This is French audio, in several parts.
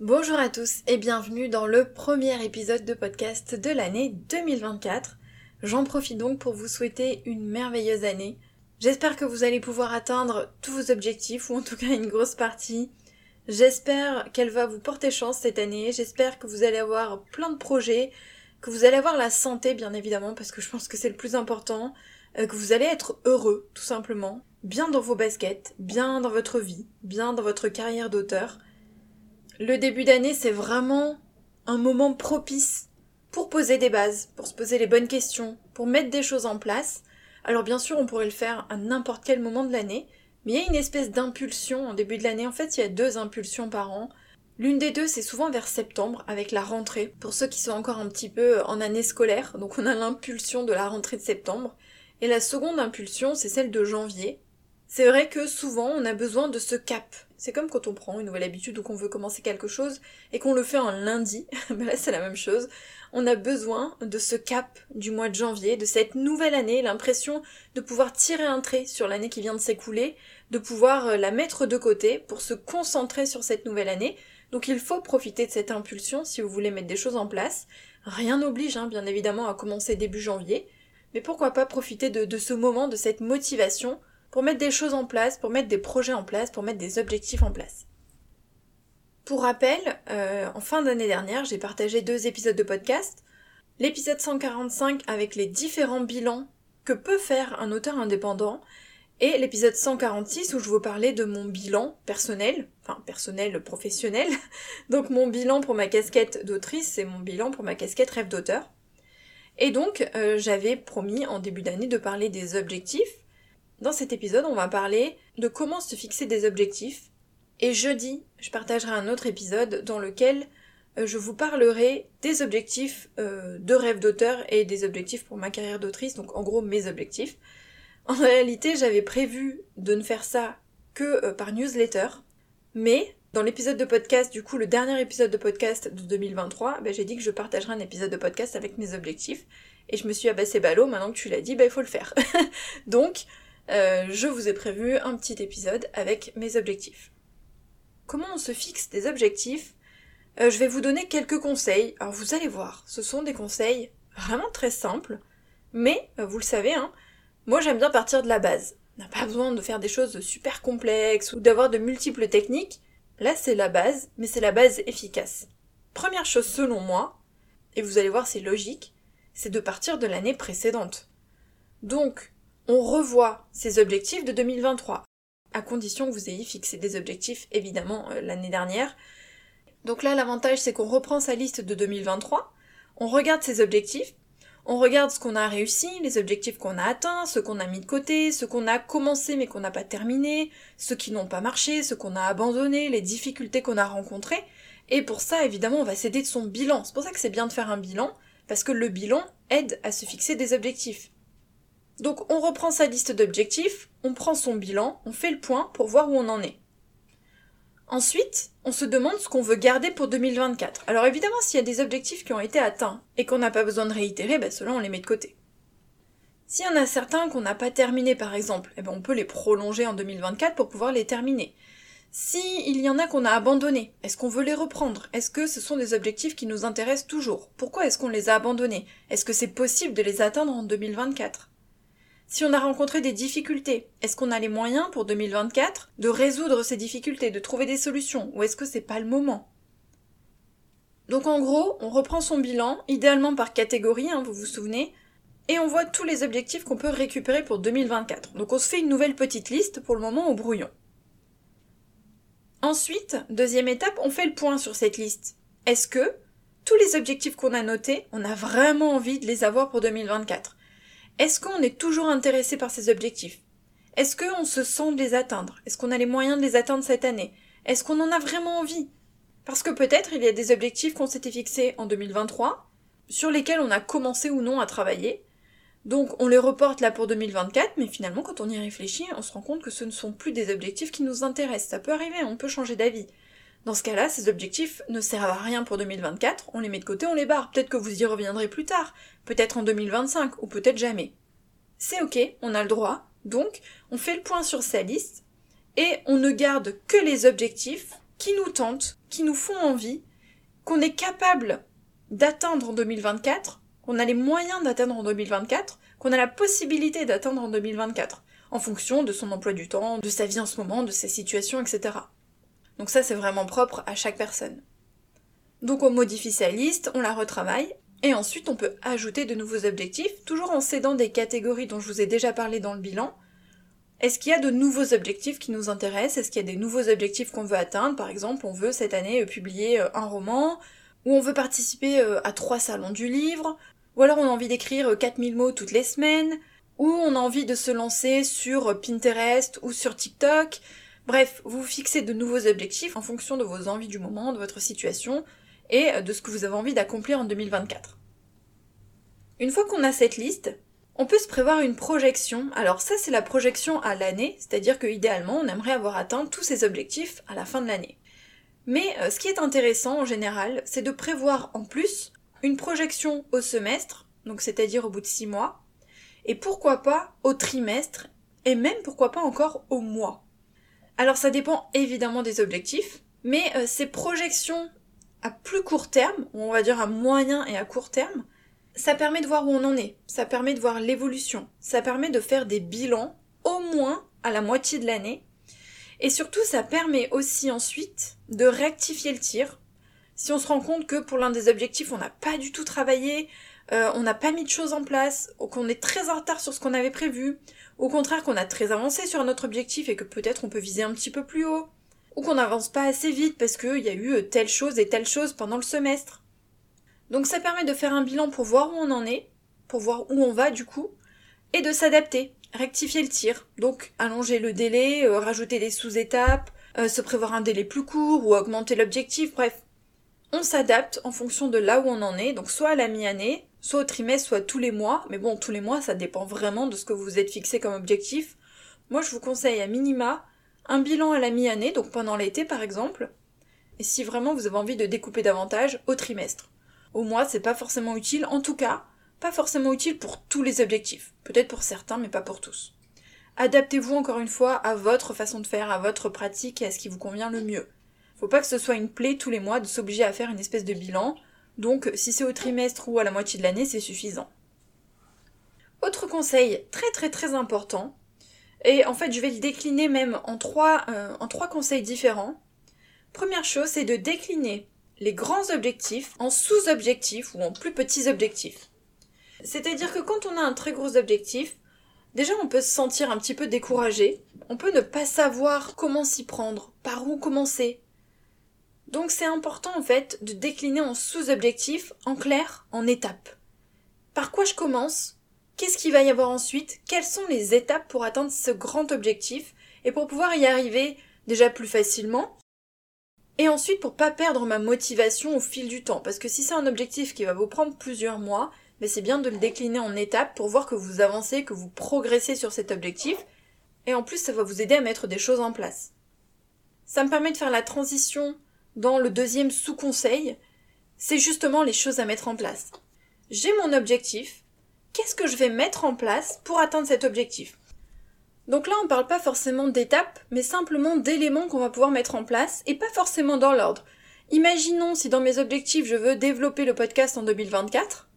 Bonjour à tous et bienvenue dans le premier épisode de podcast de l'année 2024. J'en profite donc pour vous souhaiter une merveilleuse année. J'espère que vous allez pouvoir atteindre tous vos objectifs ou en tout cas une grosse partie. J'espère qu'elle va vous porter chance cette année. J'espère que vous allez avoir plein de projets, que vous allez avoir la santé bien évidemment parce que je pense que c'est le plus important, euh, que vous allez être heureux tout simplement, bien dans vos baskets, bien dans votre vie, bien dans votre carrière d'auteur. Le début d'année, c'est vraiment un moment propice pour poser des bases, pour se poser les bonnes questions, pour mettre des choses en place. Alors bien sûr, on pourrait le faire à n'importe quel moment de l'année, mais il y a une espèce d'impulsion en début de l'année. En fait, il y a deux impulsions par an. L'une des deux, c'est souvent vers septembre, avec la rentrée, pour ceux qui sont encore un petit peu en année scolaire, donc on a l'impulsion de la rentrée de septembre. Et la seconde impulsion, c'est celle de janvier. C'est vrai que souvent, on a besoin de ce cap, c'est comme quand on prend une nouvelle habitude ou qu'on veut commencer quelque chose et qu'on le fait un lundi. ben là, c'est la même chose. On a besoin de ce cap du mois de janvier, de cette nouvelle année, l'impression de pouvoir tirer un trait sur l'année qui vient de s'écouler, de pouvoir euh, la mettre de côté pour se concentrer sur cette nouvelle année. Donc il faut profiter de cette impulsion si vous voulez mettre des choses en place. Rien n'oblige, hein, bien évidemment, à commencer début janvier. Mais pourquoi pas profiter de, de ce moment, de cette motivation pour mettre des choses en place, pour mettre des projets en place, pour mettre des objectifs en place. Pour rappel, euh, en fin d'année dernière, j'ai partagé deux épisodes de podcast. L'épisode 145 avec les différents bilans que peut faire un auteur indépendant et l'épisode 146 où je vous parlais de mon bilan personnel, enfin personnel professionnel. Donc mon bilan pour ma casquette d'autrice, c'est mon bilan pour ma casquette rêve d'auteur. Et donc euh, j'avais promis en début d'année de parler des objectifs dans cet épisode, on va parler de comment se fixer des objectifs. Et jeudi, je partagerai un autre épisode dans lequel euh, je vous parlerai des objectifs euh, de rêve d'auteur et des objectifs pour ma carrière d'autrice, donc en gros mes objectifs. En réalité, j'avais prévu de ne faire ça que euh, par newsletter, mais dans l'épisode de podcast, du coup le dernier épisode de podcast de 2023, ben, j'ai dit que je partagerai un épisode de podcast avec mes objectifs, et je me suis abassé ballot, maintenant que tu l'as dit, ben il faut le faire. donc, euh, je vous ai prévu un petit épisode avec mes objectifs. Comment on se fixe des objectifs? Euh, Je vais vous donner quelques conseils. Alors vous allez voir, ce sont des conseils vraiment très simples, mais euh, vous le savez, hein, moi j'aime bien partir de la base. On n'a pas besoin de faire des choses super complexes ou d'avoir de multiples techniques. Là c'est la base, mais c'est la base efficace. Première chose selon moi, et vous allez voir c'est logique, c'est de partir de l'année précédente. Donc, on revoit ses objectifs de 2023, à condition que vous ayez fixé des objectifs évidemment euh, l'année dernière. Donc là l'avantage c'est qu'on reprend sa liste de 2023, on regarde ses objectifs, on regarde ce qu'on a réussi, les objectifs qu'on a atteints, ceux qu'on a mis de côté, ceux qu'on a commencé mais qu'on n'a pas terminé, ceux qui n'ont pas marché, ceux qu'on a abandonnés, les difficultés qu'on a rencontrées. Et pour ça, évidemment, on va s'aider de son bilan. C'est pour ça que c'est bien de faire un bilan, parce que le bilan aide à se fixer des objectifs. Donc on reprend sa liste d'objectifs, on prend son bilan, on fait le point pour voir où on en est. Ensuite, on se demande ce qu'on veut garder pour 2024. Alors évidemment, s'il y a des objectifs qui ont été atteints et qu'on n'a pas besoin de réitérer, ben ceux-là on les met de côté. S'il y en a certains qu'on n'a pas terminés par exemple, eh ben on peut les prolonger en 2024 pour pouvoir les terminer. Si y en a qu'on a abandonnés, est-ce qu'on veut les reprendre? Est-ce que ce sont des objectifs qui nous intéressent toujours? Pourquoi est-ce qu'on les a abandonnés? Est-ce que c'est possible de les atteindre en 2024 si on a rencontré des difficultés, est-ce qu'on a les moyens pour 2024 de résoudre ces difficultés, de trouver des solutions, ou est-ce que c'est pas le moment? Donc en gros, on reprend son bilan, idéalement par catégorie, hein, vous vous souvenez, et on voit tous les objectifs qu'on peut récupérer pour 2024. Donc on se fait une nouvelle petite liste pour le moment au brouillon. Ensuite, deuxième étape, on fait le point sur cette liste. Est-ce que tous les objectifs qu'on a notés, on a vraiment envie de les avoir pour 2024 est-ce qu'on est toujours intéressé par ces objectifs? Est-ce qu'on se sent de les atteindre? Est-ce qu'on a les moyens de les atteindre cette année? Est-ce qu'on en a vraiment envie? Parce que peut-être il y a des objectifs qu'on s'était fixés en 2023, sur lesquels on a commencé ou non à travailler. Donc on les reporte là pour 2024, mais finalement quand on y réfléchit, on se rend compte que ce ne sont plus des objectifs qui nous intéressent. Ça peut arriver, on peut changer d'avis. Dans ce cas-là, ces objectifs ne servent à rien pour 2024, on les met de côté, on les barre. Peut-être que vous y reviendrez plus tard, peut-être en 2025, ou peut-être jamais. C'est ok, on a le droit, donc on fait le point sur sa liste, et on ne garde que les objectifs qui nous tentent, qui nous font envie, qu'on est capable d'atteindre en 2024, qu'on a les moyens d'atteindre en 2024, qu'on a la possibilité d'atteindre en 2024, en fonction de son emploi du temps, de sa vie en ce moment, de sa situation, etc. Donc ça c'est vraiment propre à chaque personne. Donc on modifie sa liste, on la retravaille, et ensuite on peut ajouter de nouveaux objectifs, toujours en s'aidant des catégories dont je vous ai déjà parlé dans le bilan. Est-ce qu'il y a de nouveaux objectifs qui nous intéressent? Est-ce qu'il y a des nouveaux objectifs qu'on veut atteindre? Par exemple, on veut cette année euh, publier euh, un roman, ou on veut participer euh, à trois salons du livre, ou alors on a envie d'écrire 4000 mots toutes les semaines, ou on a envie de se lancer sur Pinterest ou sur TikTok. Bref, vous fixez de nouveaux objectifs en fonction de vos envies du moment, de votre situation, et de ce que vous avez envie d'accomplir en 2024. Une fois qu'on a cette liste, on peut se prévoir une projection. Alors ça c'est la projection à l'année, c'est-à-dire que idéalement on aimerait avoir atteint tous ces objectifs à la fin de l'année. Mais euh, ce qui est intéressant en général, c'est de prévoir en plus une projection au semestre, donc c'est-à-dire au bout de six mois, et pourquoi pas au trimestre, et même pourquoi pas encore au mois. Alors ça dépend évidemment des objectifs, mais euh, ces projections à plus court terme, ou on va dire à moyen et à court terme, ça permet de voir où on en est, ça permet de voir l'évolution, ça permet de faire des bilans au moins à la moitié de l'année, et surtout ça permet aussi ensuite de rectifier le tir. Si on se rend compte que pour l'un des objectifs on n'a pas du tout travaillé, euh, on n'a pas mis de choses en place, ou qu'on est très en retard sur ce qu'on avait prévu, au contraire qu'on a très avancé sur notre objectif et que peut-être on peut viser un petit peu plus haut, ou qu'on n'avance pas assez vite parce qu'il y a eu euh, telle chose et telle chose pendant le semestre. Donc ça permet de faire un bilan pour voir où on en est, pour voir où on va du coup, et de s'adapter, rectifier le tir, donc allonger le délai, euh, rajouter des sous-étapes, se prévoir un délai plus court ou augmenter l'objectif, bref. On s'adapte en fonction de là où on en est, donc soit à la mi-année, soit au trimestre, soit tous les mois, mais bon, tous les mois, ça dépend vraiment de ce que vous vous êtes fixé comme objectif. Moi, je vous conseille à minima un bilan à la mi-année, donc pendant l'été par exemple, et si vraiment vous avez envie de découper davantage, au trimestre. Au mois, c'est pas forcément utile, en tout cas, pas forcément utile pour tous les objectifs. Peut-être pour certains, mais pas pour tous. Adaptez-vous encore une fois à votre façon de faire, à votre pratique et à ce qui vous convient le mieux. Faut pas que ce soit une plaie tous les mois de s'obliger à faire une espèce de bilan, donc si c'est au trimestre ou à la moitié de l'année, c'est suffisant. Autre conseil très très très important, et en fait, je vais le décliner même en trois, euh, en trois conseils différents. Première chose, c'est de décliner les grands objectifs en sous-objectifs ou en plus petits objectifs. C'est-à-dire que quand on a un très gros objectif, déjà on peut se sentir un petit peu découragé, on peut ne pas savoir comment s'y prendre, par où commencer. Donc c'est important en fait de décliner en sous-objectifs, en clair, en étapes. Par quoi je commence? Qu'est-ce qu'il va y avoir ensuite? Quelles sont les étapes pour atteindre ce grand objectif? Et pour pouvoir y arriver déjà plus facilement. Et ensuite pour pas perdre ma motivation au fil du temps. Parce que si c'est un objectif qui va vous prendre plusieurs mois, mais ben, c'est bien de le décliner en étapes pour voir que vous avancez, que vous progressez sur cet objectif. Et en plus ça va vous aider à mettre des choses en place. Ça me permet de faire la transition dans le deuxième sous-conseil, c'est justement les choses à mettre en place. J'ai mon objectif, qu'est-ce que je vais mettre en place pour atteindre cet objectif? Donc là, on ne parle pas forcément d'étapes, mais simplement d'éléments qu'on va pouvoir mettre en place, et pas forcément dans l'ordre. Imaginons si dans mes objectifs je veux développer le podcast en 2024,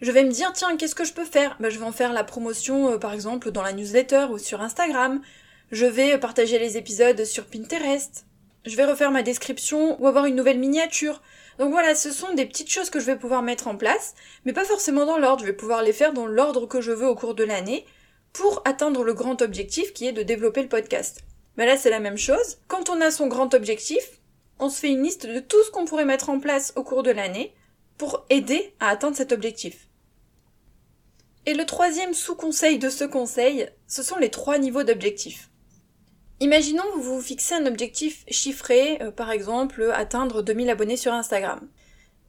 je vais me dire tiens qu'est-ce que je peux faire? Ben, Je vais en faire la promotion euh, par exemple dans la newsletter ou sur Instagram, je vais partager les épisodes sur Pinterest, je vais refaire ma description ou avoir une nouvelle miniature, donc voilà, ce sont des petites choses que je vais pouvoir mettre en place, mais pas forcément dans l'ordre, je vais pouvoir les faire dans l'ordre que je veux au cours de l'année, pour atteindre le grand objectif qui est de développer le podcast. Mais là c'est la même chose, quand on a son grand objectif, on se fait une liste de tout ce qu'on pourrait mettre en place au cours de l'année pour aider à atteindre cet objectif. Et le troisième sous-conseil de ce conseil, ce sont les trois niveaux d'objectifs. Imaginons que vous vous fixez un objectif chiffré, euh, par exemple atteindre 2000 abonnés sur Instagram.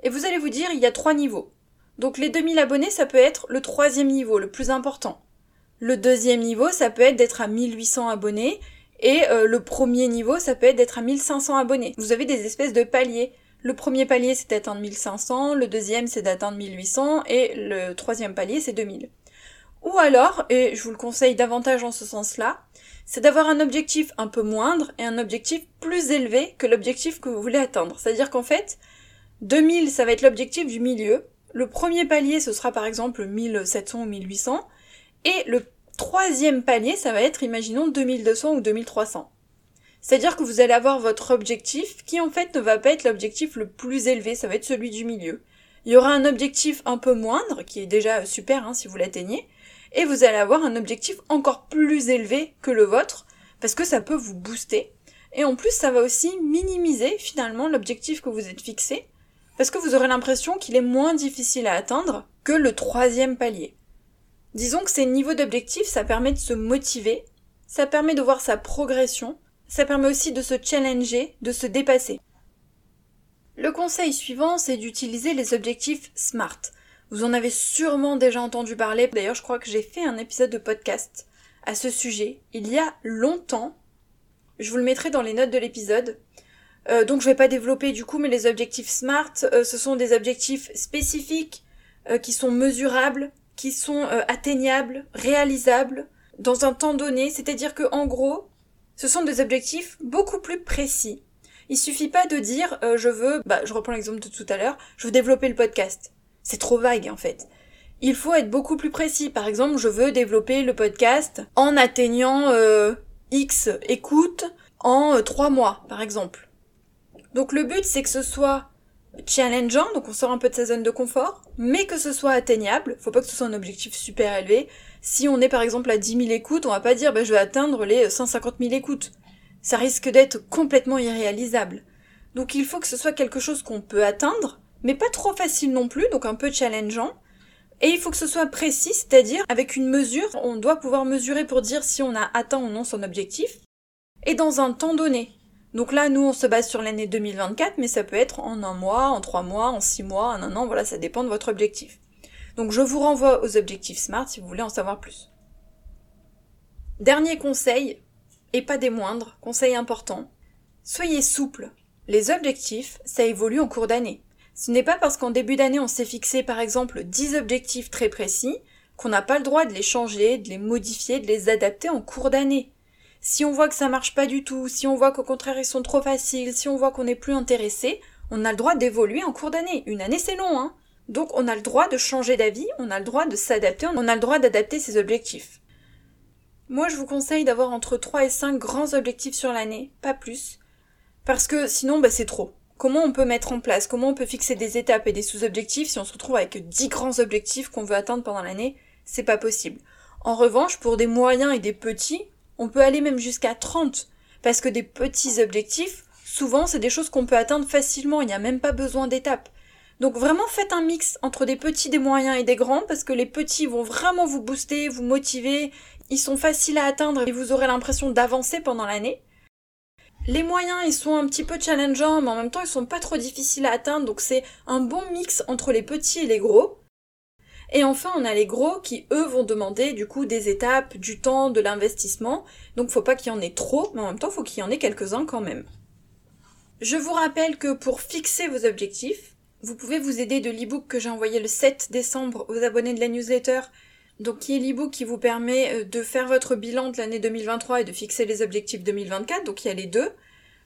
Et vous allez vous dire il y a trois niveaux. Donc les 2000 abonnés, ça peut être le troisième niveau, le plus important. Le deuxième niveau, ça peut être d'être à 1800 abonnés. Et euh, le premier niveau, ça peut être d'être à 1500 abonnés. Vous avez des espèces de paliers. Le premier palier, c'est d'atteindre 1500, le deuxième, c'est d'atteindre 1800, et le troisième palier, c'est 2000. Ou alors, et je vous le conseille davantage en ce sens-là, c'est d'avoir un objectif un peu moindre et un objectif plus élevé que l'objectif que vous voulez atteindre. C'est-à-dire qu'en fait, 2000, ça va être l'objectif du milieu. Le premier palier, ce sera par exemple 1700 ou 1800. Et le troisième palier, ça va être, imaginons, 2200 ou 2300. C'est-à-dire que vous allez avoir votre objectif qui en fait ne va pas être l'objectif le plus élevé, ça va être celui du milieu. Il y aura un objectif un peu moindre, qui est déjà super hein, si vous l'atteignez, et vous allez avoir un objectif encore plus élevé que le vôtre, parce que ça peut vous booster. Et en plus, ça va aussi minimiser finalement l'objectif que vous êtes fixé, parce que vous aurez l'impression qu'il est moins difficile à atteindre que le troisième palier. Disons que ces niveaux d'objectifs, ça permet de se motiver, ça permet de voir sa progression, ça permet aussi de se challenger, de se dépasser. Le conseil suivant, c'est d'utiliser les objectifs SMART. Vous en avez sûrement déjà entendu parler, d'ailleurs je crois que j'ai fait un épisode de podcast à ce sujet il y a longtemps. Je vous le mettrai dans les notes de l'épisode. Euh, donc je vais pas développer du coup, mais les objectifs SMART, euh, ce sont des objectifs spécifiques euh, qui sont mesurables, qui sont atteignables, réalisables dans un temps donné. C'est-à-dire que en gros, ce sont des objectifs beaucoup plus précis. Il suffit pas de dire je veux, bah je reprends l'exemple de tout à l'heure, je veux développer le podcast. C'est trop vague en fait. Il faut être beaucoup plus précis. Par exemple, je veux développer le podcast en atteignant X écoutes en trois mois, par exemple. Donc le but c'est que ce soit challengeant, donc on sort un peu de sa zone de confort, mais que ce soit atteignable, faut pas que ce soit un objectif super élevé. Si on est par exemple à 10 000 écoutes, on va pas dire bah, je vais atteindre les 150 000 écoutes. Ça risque d'être complètement irréalisable. Donc il faut que ce soit quelque chose qu'on peut atteindre, mais pas trop facile non plus, donc un peu challengeant. Et il faut que ce soit précis, c'est-à-dire avec une mesure, on doit pouvoir mesurer pour dire si on a atteint ou non son objectif, et dans un temps donné. Donc là, nous, on se base sur l'année 2024, mais ça peut être en un mois, en trois mois, en six mois, en un an, voilà, ça dépend de votre objectif. Donc je vous renvoie aux objectifs SMART si vous voulez en savoir plus. Dernier conseil, et pas des moindres, conseil important, soyez souple. Les objectifs, ça évolue en cours d'année. Ce n'est pas parce qu'en début d'année on s'est fixé par exemple 10 objectifs très précis qu'on n'a pas le droit de les changer, de les modifier, de les adapter en cours d'année. Si on voit que ça marche pas du tout, si on voit qu'au contraire ils sont trop faciles, si on voit qu'on n'est plus intéressé, on a le droit d'évoluer en cours d'année. Une année c'est long, hein. Donc on a le droit de changer d'avis, on a le droit de s'adapter, on a le droit d'adapter ses objectifs. Moi je vous conseille d'avoir entre 3 et 5 grands objectifs sur l'année, pas plus. Parce que sinon bah, c'est trop. Comment on peut mettre en place, comment on peut fixer des étapes et des sous-objectifs si on se retrouve avec 10 grands objectifs qu'on veut atteindre pendant l'année C'est pas possible. En revanche, pour des moyens et des petits, on peut aller même jusqu'à 30. Parce que des petits objectifs, souvent, c'est des choses qu'on peut atteindre facilement. Il n'y a même pas besoin d'étapes. Donc vraiment faites un mix entre des petits, des moyens et des grands parce que les petits vont vraiment vous booster, vous motiver, ils sont faciles à atteindre et vous aurez l'impression d'avancer pendant l'année. Les moyens, ils sont un petit peu challengeants, mais en même temps, ils sont pas trop difficiles à atteindre, donc c'est un bon mix entre les petits et les gros. Et enfin, on a les gros qui, eux, vont demander du coup des étapes, du temps, de l'investissement. Donc faut pas qu'il y en ait trop, mais en même temps, faut qu'il y en ait quelques-uns quand même. Je vous rappelle que pour fixer vos objectifs, vous pouvez vous aider de l'ebook que j'ai envoyé le 7 décembre aux abonnés de la newsletter. Donc qui est l'ebook qui vous permet euh, de faire votre bilan de l'année 2023 et de fixer les objectifs 2024. Donc il y a les deux.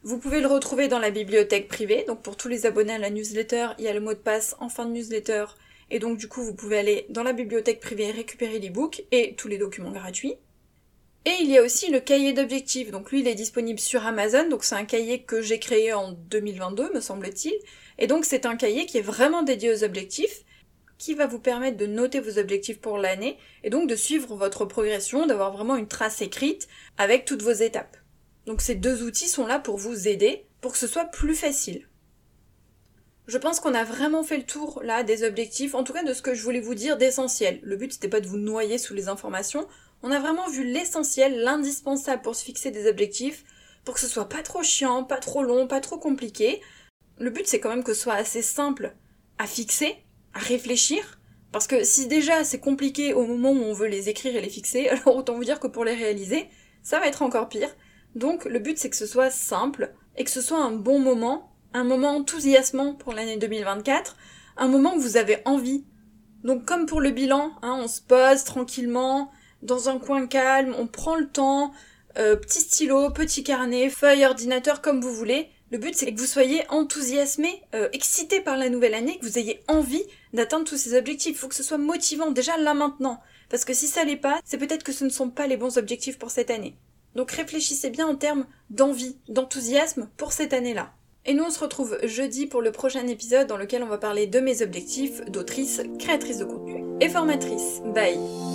Vous pouvez le retrouver dans la bibliothèque privée. Donc pour tous les abonnés à la newsletter, il y a le mot de passe en fin de newsletter et donc du coup, vous pouvez aller dans la bibliothèque privée récupérer l'ebook et tous les documents gratuits. Et il y a aussi le cahier d'objectifs. Donc lui, il est disponible sur Amazon. Donc c'est un cahier que j'ai créé en 2022, me semble-t-il. Et donc c'est un cahier qui est vraiment dédié aux objectifs, qui va vous permettre de noter vos objectifs pour l'année et donc de suivre votre progression, d'avoir vraiment une trace écrite avec toutes vos étapes. Donc ces deux outils sont là pour vous aider, pour que ce soit plus facile. Je pense qu'on a vraiment fait le tour là des objectifs, en tout cas de ce que je voulais vous dire d'essentiel. Le but c'était pas de vous noyer sous les informations, on a vraiment vu l'essentiel, l'indispensable pour se fixer des objectifs, pour que ce soit pas trop chiant, pas trop long, pas trop compliqué. Le but c'est quand même que ce soit assez simple à fixer, à réfléchir, parce que si déjà c'est compliqué au moment où on veut les écrire et les fixer, alors autant vous dire que pour les réaliser, ça va être encore pire. Donc le but c'est que ce soit simple et que ce soit un bon moment un moment enthousiasmant pour l'année 2024, un moment où vous avez envie. Donc comme pour le bilan, hein, on se pose tranquillement dans un coin calme, on prend le temps, euh, petit stylo, petit carnet, feuille, ordinateur, comme vous voulez. Le but c'est que vous soyez enthousiasmé, euh, excité par la nouvelle année, que vous ayez envie d'atteindre tous ces objectifs. Il faut que ce soit motivant déjà là maintenant. Parce que si ça l'est pas, c'est peut-être que ce ne sont pas les bons objectifs pour cette année. Donc réfléchissez bien en termes d'envie, d'enthousiasme pour cette année-là. Et nous on se retrouve jeudi pour le prochain épisode dans lequel on va parler de mes objectifs d'autrice, créatrice de contenu et formatrice. Bye